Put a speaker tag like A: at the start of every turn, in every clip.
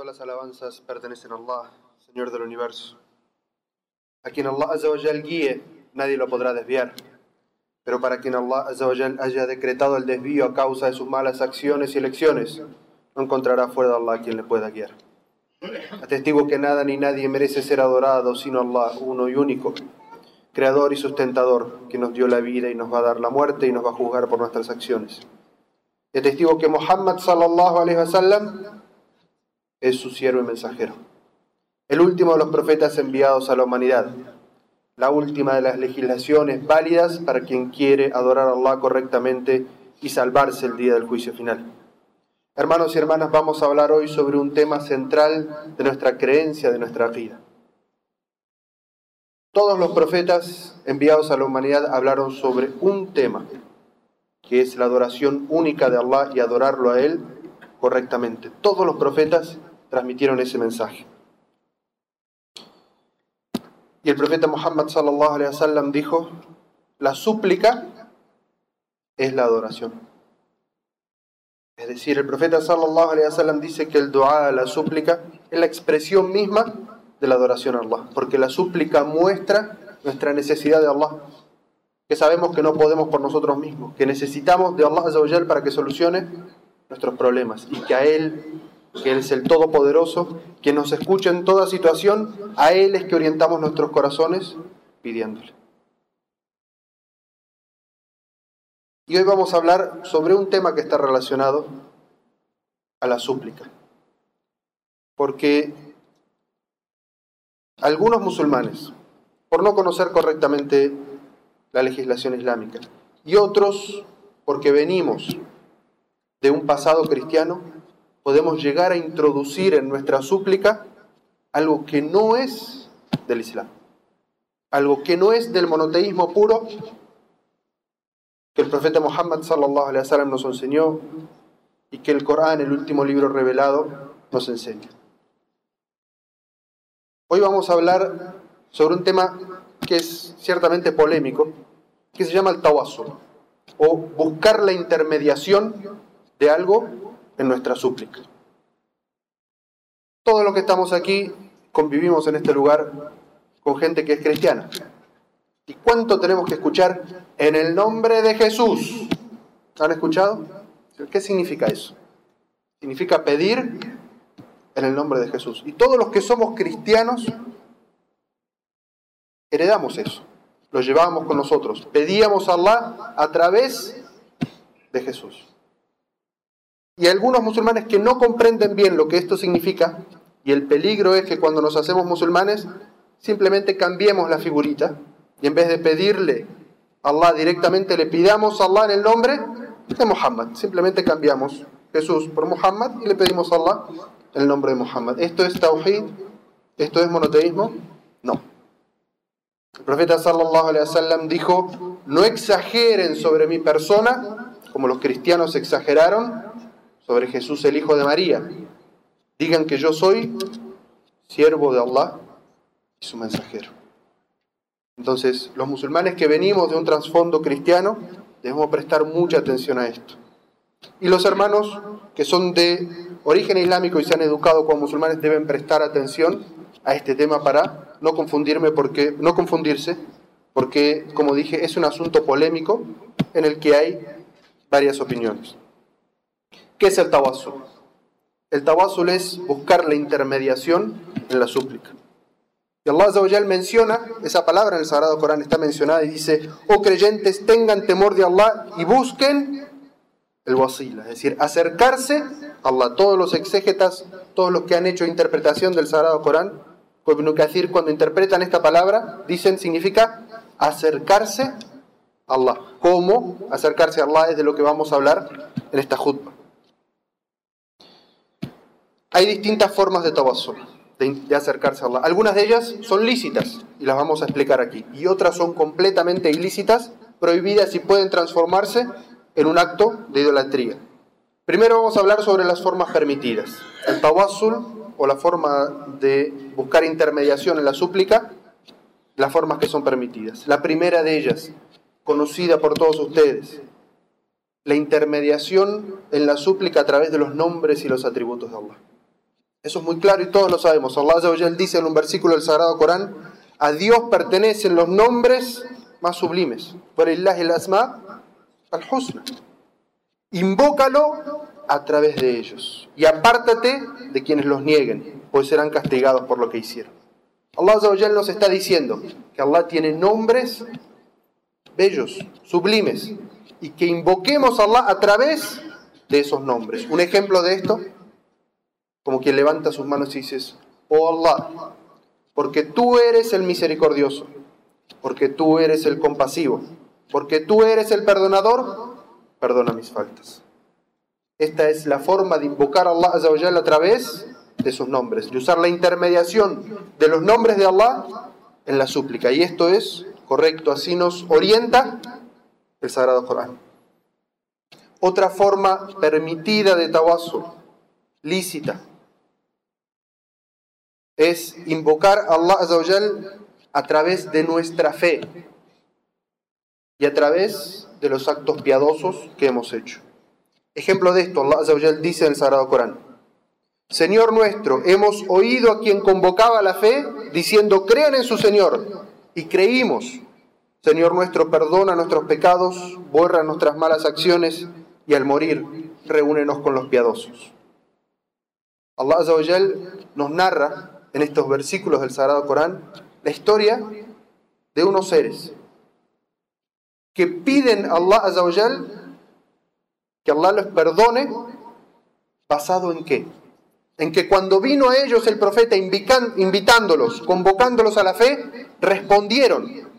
A: Todas las alabanzas pertenecen a Allah, Señor del universo. A quien Allah Azzawajal guíe, nadie lo podrá desviar. Pero para quien Allah Azzawajal haya decretado el desvío a causa de sus malas acciones y elecciones, no encontrará fuera de Allah quien le pueda guiar. Atestigo que nada ni nadie merece ser adorado sino Allah, uno y único, creador y sustentador, que nos dio la vida y nos va a dar la muerte y nos va a juzgar por nuestras acciones. Y atestigo que Muhammad sallallahu alaihi wasallam es su siervo y mensajero. El último de los profetas enviados a la humanidad. La última de las legislaciones válidas para quien quiere adorar a Allah correctamente y salvarse el día del juicio final. Hermanos y hermanas, vamos a hablar hoy sobre un tema central de nuestra creencia, de nuestra vida. Todos los profetas enviados a la humanidad hablaron sobre un tema, que es la adoración única de Allah y adorarlo a Él correctamente. Todos los profetas transmitieron ese mensaje. Y el profeta Muhammad sallallahu dijo, la súplica es la adoración. Es decir, el profeta sallallahu alaihi dice que el dua, la súplica, es la expresión misma de la adoración a Allah, porque la súplica muestra nuestra necesidad de Allah, que sabemos que no podemos por nosotros mismos, que necesitamos de Allah para que solucione nuestros problemas y que a Él que Él es el Todopoderoso, que nos escucha en toda situación, a Él es que orientamos nuestros corazones pidiéndole. Y hoy vamos a hablar sobre un tema que está relacionado a la súplica. Porque algunos musulmanes, por no conocer correctamente la legislación islámica, y otros porque venimos de un pasado cristiano, podemos llegar a introducir en nuestra súplica algo que no es del Islam, algo que no es del monoteísmo puro que el profeta Muhammad sallallahu alaihi wasallam nos enseñó y que el Corán, el último libro revelado, nos enseña. Hoy vamos a hablar sobre un tema que es ciertamente polémico, que se llama el tawassul, o buscar la intermediación de algo en nuestra súplica. Todos los que estamos aquí convivimos en este lugar con gente que es cristiana. ¿Y cuánto tenemos que escuchar en el nombre de Jesús? ¿Han escuchado? ¿Qué significa eso? Significa pedir en el nombre de Jesús. Y todos los que somos cristianos heredamos eso. Lo llevamos con nosotros. Pedíamos a Allah a través de Jesús. Y algunos musulmanes que no comprenden bien lo que esto significa, y el peligro es que cuando nos hacemos musulmanes, simplemente cambiemos la figurita, y en vez de pedirle a Allah directamente, le pidamos a Allah en el nombre de Muhammad. Simplemente cambiamos Jesús por Muhammad y le pedimos a Allah el nombre de Muhammad. ¿Esto es tawhid? ¿Esto es monoteísmo? No. El profeta sallallahu alaihi wasallam dijo, no exageren sobre mi persona como los cristianos exageraron sobre Jesús el Hijo de María. Digan que yo soy siervo de Allah y su mensajero. Entonces, los musulmanes que venimos de un trasfondo cristiano, debemos prestar mucha atención a esto. Y los hermanos que son de origen islámico y se han educado como musulmanes deben prestar atención a este tema para no confundirme porque no confundirse, porque como dije, es un asunto polémico en el que hay varias opiniones. ¿Qué es el tawasul? El tawasul es buscar la intermediación en la súplica. Y Allah menciona, esa palabra en el Sagrado Corán está mencionada y dice, oh creyentes, tengan temor de Allah y busquen el wasila, es decir, acercarse a Allah. Todos los exégetas, todos los que han hecho interpretación del Sagrado Corán, cuando interpretan esta palabra, dicen, significa acercarse a Allah. ¿Cómo acercarse a Allah? Es de lo que vamos a hablar en esta jutba. Hay distintas formas de tawassul, de, acercarse a Allah. Algunas de ellas son lícitas y las vamos a explicar aquí. Y otras son completamente ilícitas, prohibidas y pueden transformarse en un acto de idolatría. Primero vamos a hablar sobre las formas permitidas. El tawassul o la forma de buscar intermediación en la súplica, las formas que son permitidas. La primera de ellas, conocida por todos ustedes, la intermediación en la súplica a través de los nombres y los atributos de Allah. Eso es muy claro y todos lo sabemos. Allah dice en un versículo del Sagrado Corán, a Dios pertenecen los nombres más sublimes. Por el asma al-husna. Invócalo a través de ellos y apártate de quienes los nieguen, pues serán castigados por lo que hicieron. Allah nos está diciendo que Allah tiene nombres bellos, sublimes, y que invoquemos a Allah a través de esos nombres. Un ejemplo de esto, como quien levanta sus manos y dices, oh Allah, porque tú eres el misericordioso, porque tú eres el compasivo, porque tú eres el perdonador, perdona mis faltas. Esta es la forma de invocar a Allah a través de sus nombres, de usar la intermediación de los nombres de Allah en la súplica. Y esto es correcto, así nos orienta el Sagrado Corán. Otra forma permitida de tawassul, lícita, es invocar a Allah a través de nuestra fe y a través de los actos piadosos que hemos hecho. Ejemplo de esto, Allah dice en el Sagrado Corán, Señor nuestro, hemos oído a quien convocaba la fe diciendo, crean en su Señor, y creímos. Señor nuestro, perdona nuestros pecados, borra nuestras malas acciones, y al morir, reúnenos con los piadosos. Allah nos narra en estos versículos del Sagrado Corán la historia de unos seres que piden a Allah que Allah les perdone basado en qué? En que cuando vino a ellos el profeta invitándolos, convocándolos a la fe, respondieron.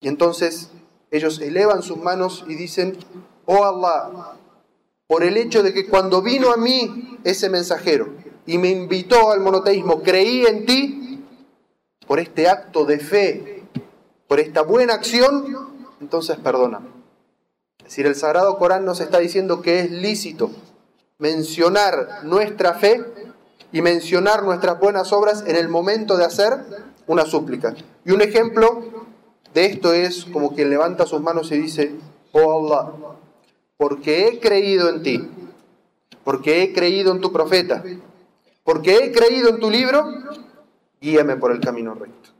A: Y entonces ellos elevan sus manos y dicen, oh Allah, por el hecho de que cuando vino a mí ese mensajero y me invitó al monoteísmo, creí en ti, por este acto de fe, por esta buena acción, entonces perdóname. Es decir, el Sagrado Corán nos está diciendo que es lícito mencionar nuestra fe y mencionar nuestras buenas obras en el momento de hacer una súplica. Y un ejemplo de esto es como quien levanta sus manos y dice, oh Allah, porque he creído en ti, porque he creído en tu profeta, porque he creído en tu libro, guíame por el camino recto.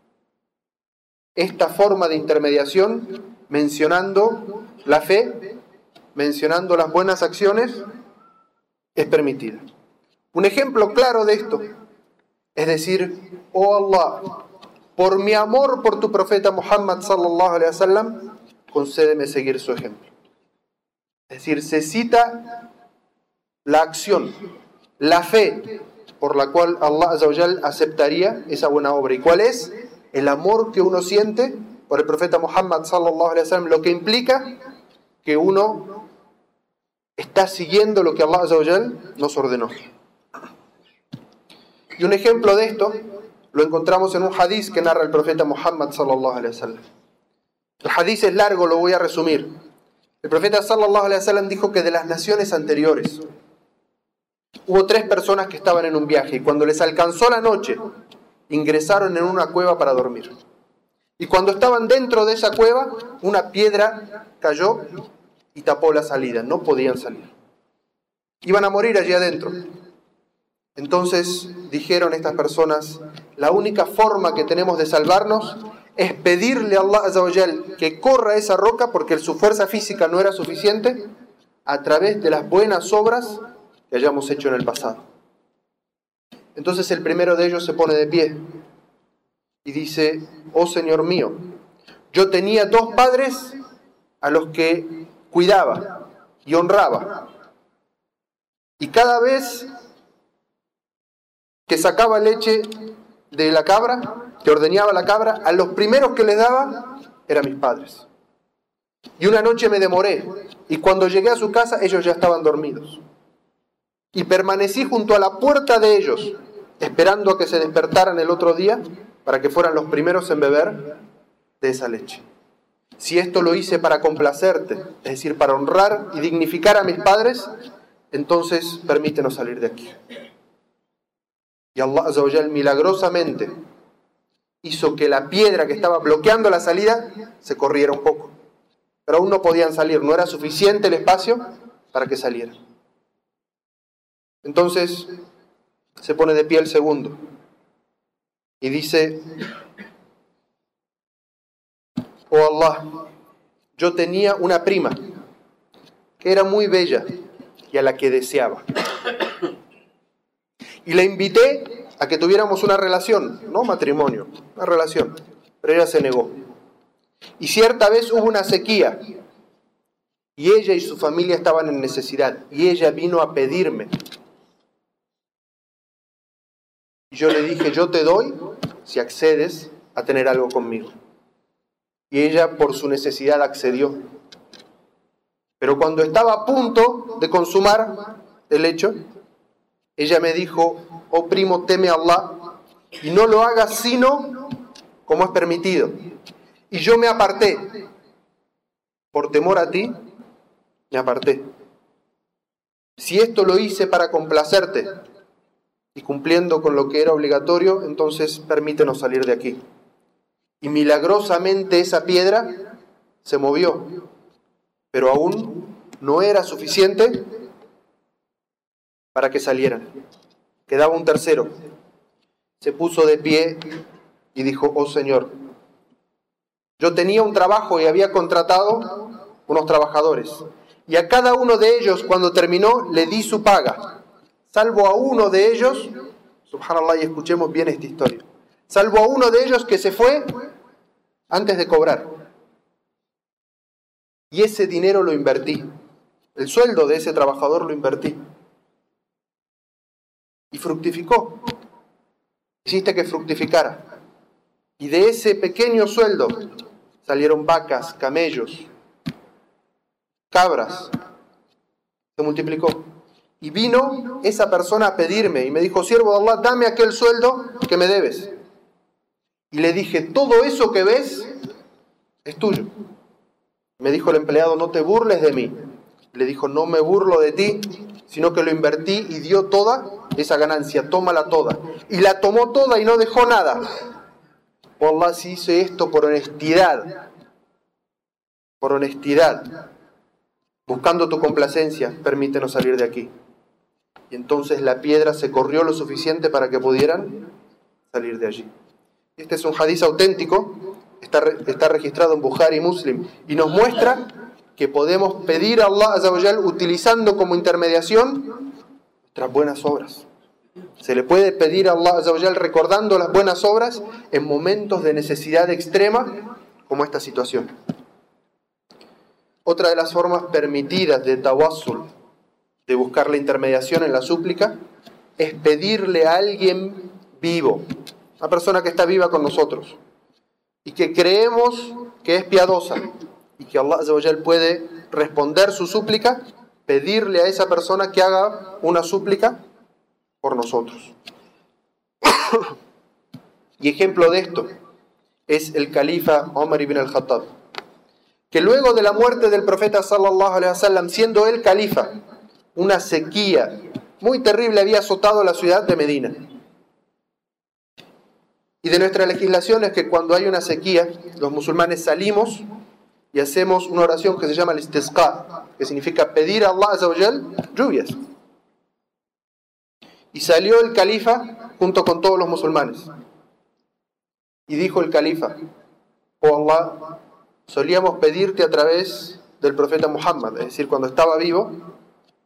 A: Esta forma de intermediación mencionando la fe, mencionando las buenas acciones, es permitida. Un ejemplo claro de esto es decir, oh Allah, por mi amor por tu profeta Muhammad sallallahu alaihi wasallam, concédeme seguir su ejemplo. Es decir, se cita la acción, la fe por la cual Allah aceptaría esa buena obra. ¿Y cuál es? El amor que uno siente por el profeta Muhammad sallallahu alaihi wasallam, lo que implica que uno está siguiendo lo que Allah nos ordenó. Y un ejemplo de esto lo encontramos en un hadiz que narra el profeta Muhammad sallallahu alaihi wasallam. El hadiz es largo, lo voy a resumir. El profeta sallallahu wasallam dijo que de las naciones anteriores hubo tres personas que estaban en un viaje y cuando les alcanzó la noche ingresaron en una cueva para dormir. Y cuando estaban dentro de esa cueva, una piedra cayó y tapó la salida. No podían salir. Iban a morir allí adentro. Entonces dijeron estas personas, la única forma que tenemos de salvarnos es pedirle a Allah que corra esa roca porque su fuerza física no era suficiente a través de las buenas obras que hayamos hecho en el pasado. Entonces el primero de ellos se pone de pie y dice, oh Señor mío, yo tenía dos padres a los que cuidaba y honraba. Y cada vez que sacaba leche de la cabra, que ordeñaba la cabra, a los primeros que les daba eran mis padres. Y una noche me demoré y cuando llegué a su casa ellos ya estaban dormidos. Y permanecí junto a la puerta de ellos, esperando a que se despertaran el otro día para que fueran los primeros en beber de esa leche. Si esto lo hice para complacerte, es decir, para honrar y dignificar a mis padres, entonces permítenos salir de aquí. Y Allah milagrosamente hizo que la piedra que estaba bloqueando la salida se corriera un poco. Pero aún no podían salir, no era suficiente el espacio para que salieran. Entonces se pone de pie el segundo y dice, oh Allah, yo tenía una prima que era muy bella y a la que deseaba. Y la invité a que tuviéramos una relación, no matrimonio, una relación, pero ella se negó. Y cierta vez hubo una sequía y ella y su familia estaban en necesidad y ella vino a pedirme. Yo le dije, yo te doy si accedes a tener algo conmigo. Y ella por su necesidad accedió. Pero cuando estaba a punto de consumar el hecho, ella me dijo, oh primo, teme a Allah y no lo hagas sino como es permitido. Y yo me aparté. Por temor a ti, me aparté. Si esto lo hice para complacerte y cumpliendo con lo que era obligatorio, entonces permítenos salir de aquí. Y milagrosamente esa piedra se movió, pero aún no era suficiente para que salieran. Quedaba un tercero. Se puso de pie y dijo, oh Señor, yo tenía un trabajo y había contratado unos trabajadores. Y a cada uno de ellos, cuando terminó, le di su paga. Salvo a uno de ellos, subhanallah, y escuchemos bien esta historia. Salvo a uno de ellos que se fue antes de cobrar. Y ese dinero lo invertí. El sueldo de ese trabajador lo invertí y fructificó. Hiciste que fructificara. Y de ese pequeño sueldo salieron vacas, camellos, cabras. Se multiplicó. Y vino esa persona a pedirme y me dijo, siervo de Allah, dame aquel sueldo que me debes. Y le dije, todo eso que ves es tuyo. Me dijo el empleado, no te burles de mí. Le dijo, no me burlo de ti, sino que lo invertí y dio toda esa ganancia, tómala toda. Y la tomó toda y no dejó nada. Por Allah, si hice esto por honestidad, por honestidad, buscando tu complacencia, permítenos salir de aquí. Y entonces la piedra se corrió lo suficiente para que pudieran salir de allí. Este es un hadiz auténtico, está, está registrado en Bukhari Muslim, y nos muestra que podemos pedir a Allah utilizando como intermediación nuestras buenas obras. Se le puede pedir a Allah recordando las buenas obras en momentos de necesidad extrema como esta situación. Otra de las formas permitidas de tawassul, de buscar la intermediación en la súplica, es pedirle a alguien vivo, una persona que está viva con nosotros y que creemos que es piadosa, y que Allah puede responder su súplica, pedirle a esa persona que haga una súplica por nosotros. y ejemplo de esto es el califa Omar ibn al-Khattab, que luego de la muerte del profeta sallallahu alaihi wasallam, siendo él califa, una sequía muy terrible había azotado la ciudad de Medina. Y de nuestra legislación es que cuando hay una sequía, los musulmanes salimos y hacemos una oración que se llama el istisqa, que significa pedir a Allah lluvias. Y salió el califa junto con todos los musulmanes. Y dijo el califa, oh Allah, solíamos pedirte a través del profeta Muhammad, es decir, cuando estaba vivo,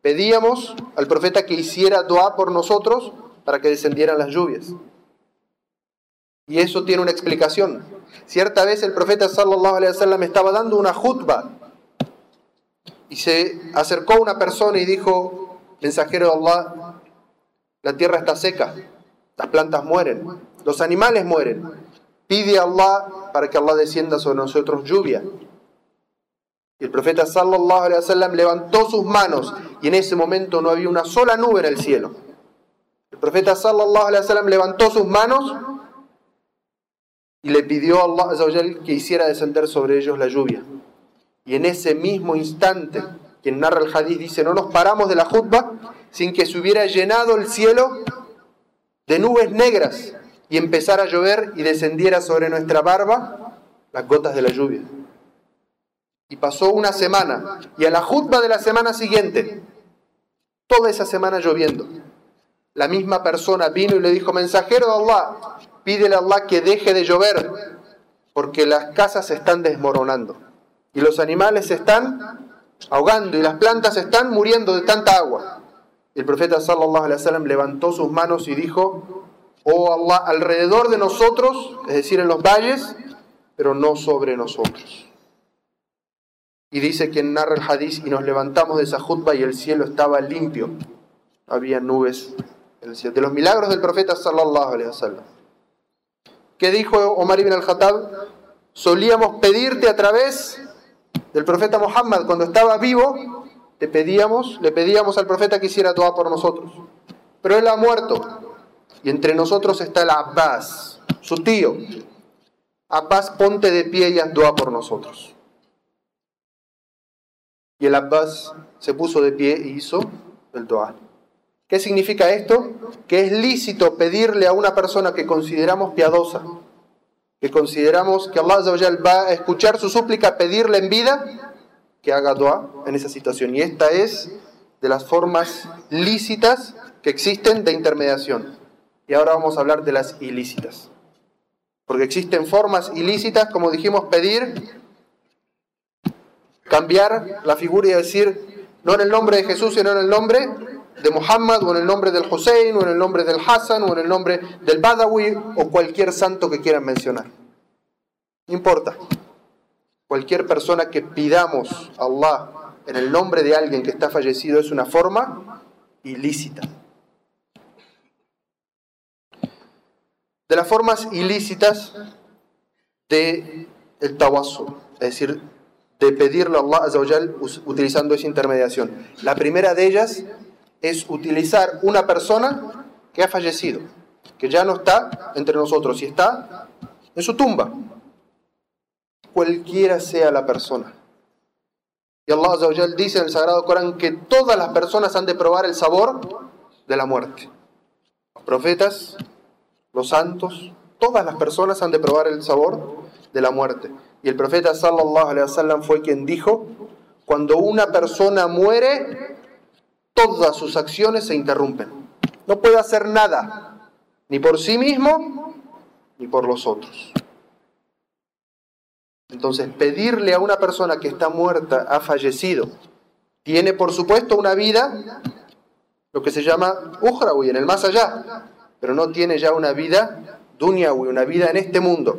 A: pedíamos al profeta que hiciera dua por nosotros para que descendieran las lluvias. Y eso tiene una explicación. Cierta vez el profeta sallallahu alaihi wasallam estaba dando una jutba y se acercó una persona y dijo, mensajero de Allah, la tierra está seca, las plantas mueren, los animales mueren. Pide a Allah para que Allah descienda sobre nosotros lluvia. Y el profeta sallallahu alaihi wasallam levantó sus manos y en ese momento no había una sola nube en el cielo. El profeta sallallahu alaihi wasallam levantó sus manos y le pidió a Allah que hiciera descender sobre ellos la lluvia. Y en ese mismo instante, quien narra el hadith dice, no nos paramos de la jutba sin que se hubiera llenado el cielo de nubes negras y empezara a llover y descendiera sobre nuestra barba las gotas de la lluvia. Y pasó una semana, y a la jutba de la semana siguiente, toda esa semana lloviendo. la misma persona vino y le dijo, mensajero de Allah, pídele a Allah que deje de llover, porque las casas se están desmoronando y los animales se están ahogando y las plantas están muriendo de tanta agua. El profeta sallallahu levantó sus manos y dijo, oh Allah, alrededor de nosotros, es decir, en los valles, pero no sobre nosotros. Y dice quien narra el hadiz, y nos levantamos de esa jutba y el cielo estaba limpio. Había nubes en el cielo. De los milagros del profeta sallallahu alaihi wasallam. ¿Qué dijo Omar ibn al-Khattab? Solíamos pedirte a través del profeta Muhammad cuando estaba vivo, le pedíamos, le pedíamos al profeta que hiciera dua por nosotros. Pero él ha muerto. Y entre nosotros está el Abbas, su tío. Abbas, ponte de pie y haz dua por nosotros. Y el Abbas se puso de pie y hizo el dua. ¿Qué significa esto? Que es lícito pedirle a una persona que consideramos piadosa, que consideramos que Allah va a escuchar su súplica, pedirle en vida, que haga dua en esa situación. Y esta es de las formas lícitas que existen de intermediación. Y ahora vamos a hablar de las ilícitas. Porque existen formas ilícitas, como dijimos, pedir cambiar la figura y decir, no en el nombre de Jesús, sino en el nombre de Muhammad, o en el nombre del Hussein, o en el nombre del Hassan, o en el nombre del Badawi, o cualquier santo que quieran mencionar. No importa. Cualquier persona que pidamos a Allah en el nombre de alguien que está fallecido es una forma ilícita. De las formas ilícitas de el es decir, de pedirle a Allah utilizando esa intermediación. La primera de ellas es utilizar una persona que ha fallecido, que ya no está entre nosotros y está en su tumba, cualquiera sea la persona. Y Allah dice en el Sagrado Corán que todas las personas han de probar el sabor de la muerte. Los profetas, los santos, todas las personas han de probar el sabor de la muerte. Y el profeta sallallahu alaihi wasallam fue quien dijo, cuando una persona muere, todas sus acciones se interrumpen. No puede hacer nada, ni por sí mismo, ni por los otros. Entonces, pedirle a una persona que está muerta, ha fallecido, tiene por supuesto una vida, lo que se llama Uhrawi, en el más allá, pero no tiene ya una vida Dunyawi, una vida en este mundo.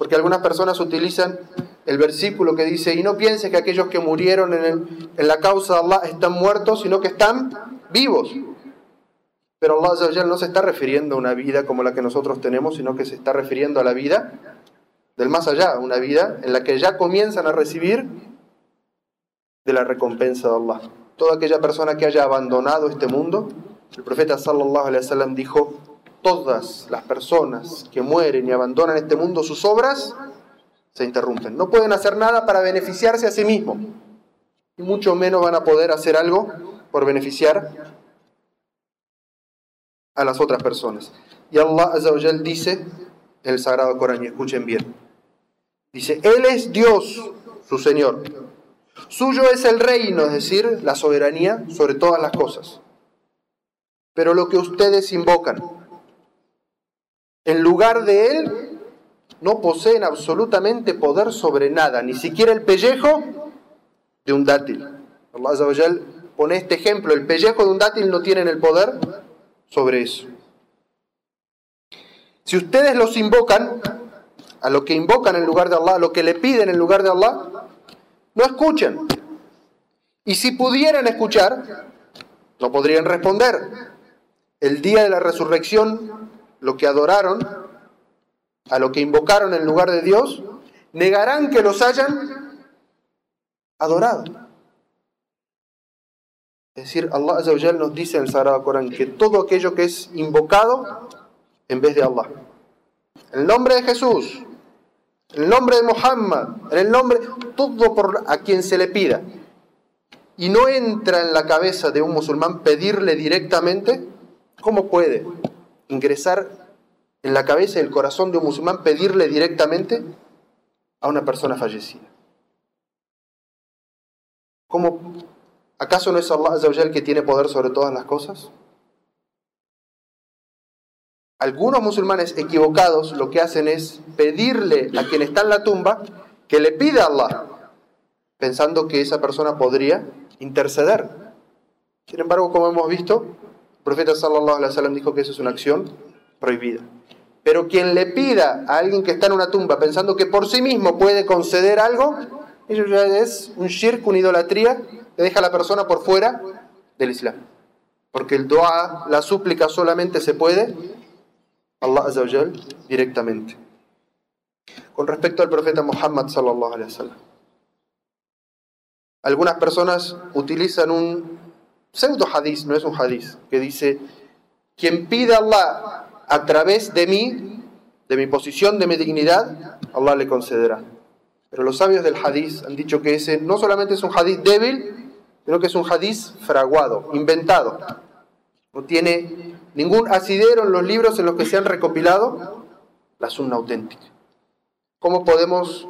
A: Porque algunas personas utilizan el versículo que dice, y no piense que aquellos que murieron en, la causa de Allah están muertos, sino que están vivos. Pero Allah no se está refiriendo a una vida como la que nosotros tenemos, sino que se está refiriendo a la vida del más allá, una vida en la que ya comienzan a recibir de la recompensa de Allah. Toda aquella persona que haya abandonado este mundo, el profeta sallallahu alaihi wasallam dijo, todas las personas que mueren y abandonan este mundo, sus obras se interrumpen. No pueden hacer nada para beneficiarse a sí mismos. Y mucho menos van a poder hacer algo por beneficiar a las otras personas. Y Allah Azawajal dice en el Sagrado Corán, y escuchen bien. Dice, Él es Dios, su Señor. Suyo es el reino, es decir, la soberanía sobre todas las cosas. Pero lo que ustedes invocan, en lugar de él, no poseen absolutamente poder sobre nada, ni siquiera el pellejo de un dátil. Allah pone este ejemplo, el pellejo de un dátil no tienen el poder sobre eso. Si ustedes los invocan, a lo que invocan en lugar de Allah, a lo que le piden en lugar de Allah, no escuchan. Y si pudieran escuchar, no podrían responder. El día de la resurrección lo que adoraron, a lo que invocaron en lugar de Dios, negarán que los hayan adorado. Es decir, Allah nos dice en el Sagrado Corán que todo aquello que es invocado en vez de Allah. El nombre de Jesús, el nombre de Muhammad, el nombre, todo por a quien se le pida. Y no entra en la cabeza de un musulmán pedirle directamente, ¿cómo puede? Ingresar en la cabeza y el corazón de un musulmán, pedirle directamente a una persona fallecida. ¿Cómo ¿Acaso no es Allah el que tiene poder sobre todas las cosas? Algunos musulmanes equivocados lo que hacen es pedirle a quien está en la tumba que le pida a Allah, pensando que esa persona podría interceder. Sin embargo, como hemos visto, profeta sallallahu alaihi wasallam dijo que eso es una acción prohibida. Pero quien le pida a alguien que está en una tumba pensando que por sí mismo puede conceder algo, eso ya es un shirk, una idolatría que deja a la persona por fuera del Islam. Porque el dua, la súplica solamente se puede Allah Azawajal directamente. Con respecto al profeta Muhammad sallallahu alaihi wasallam. Algunas personas utilizan un pseudo hadith, no es un hadith, que dice, quien pida a Allah a través de mí, de mi posición, de mi dignidad, Allah le concederá. Pero los sabios del hadith han dicho que ese no solamente es un hadith débil, sino que es un hadith fraguado, inventado. No tiene ningún asidero en los libros en los que se han recopilado la sunna auténtica. ¿Cómo podemos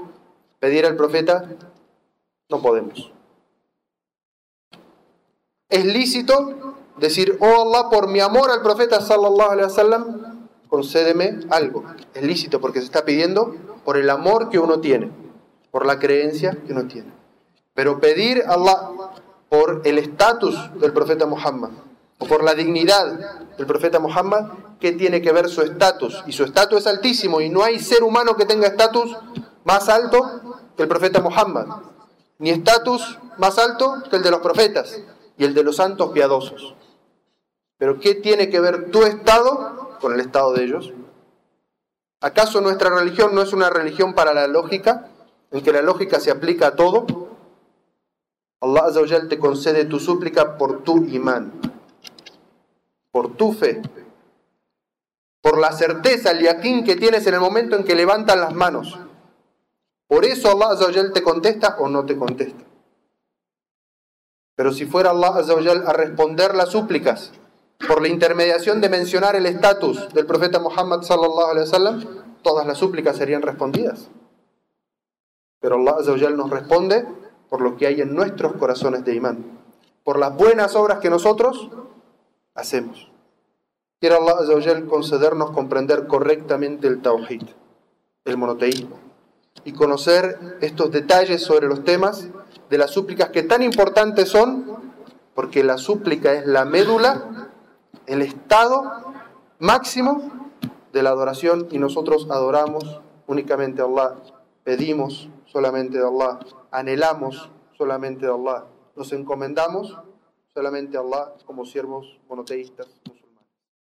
A: pedir al profeta? No podemos. Es lícito decir, oh Allah, por mi amor al profeta sallallahu alaihi wasallam, concédeme algo. Es lícito porque se está pidiendo por el amor que uno tiene, por la creencia que uno tiene. Pero pedir a Allah por el estatus del profeta Muhammad o por la dignidad del profeta Muhammad, ¿qué tiene que ver su estatus? Y su estatus es altísimo y no hay ser humano que tenga estatus más alto que el profeta Muhammad, ni estatus más alto que el de los profetas y el de los santos piadosos. Pero ¿qué tiene que ver tu estado con el estado de ellos? ¿Acaso nuestra religión no es una religión para la lógica, en que la lógica se aplica a todo? Allah te concede tu súplica por tu imán, por tu fe, por la certeza, el yaquín que tienes en el momento en que levantas las manos. Por eso Allah te contesta o no te contesta. Pero si fuera Allah a responder las súplicas por la intermediación de mencionar el estatus del profeta Muhammad wasallam, todas las súplicas serían respondidas. Pero Allah nos responde por lo que hay en nuestros corazones de imán, por las buenas obras que nosotros hacemos. Quiero Allah concedernos comprender correctamente el tawhid, el monoteísmo, y conocer estos detalles sobre los temas de las súplicas que tan importantes son, porque la súplica es la médula, el estado máximo de la adoración y nosotros adoramos únicamente a Allah, pedimos solamente de Allah, anhelamos solamente de Allah, nos encomendamos solamente a Allah como siervos monoteístas.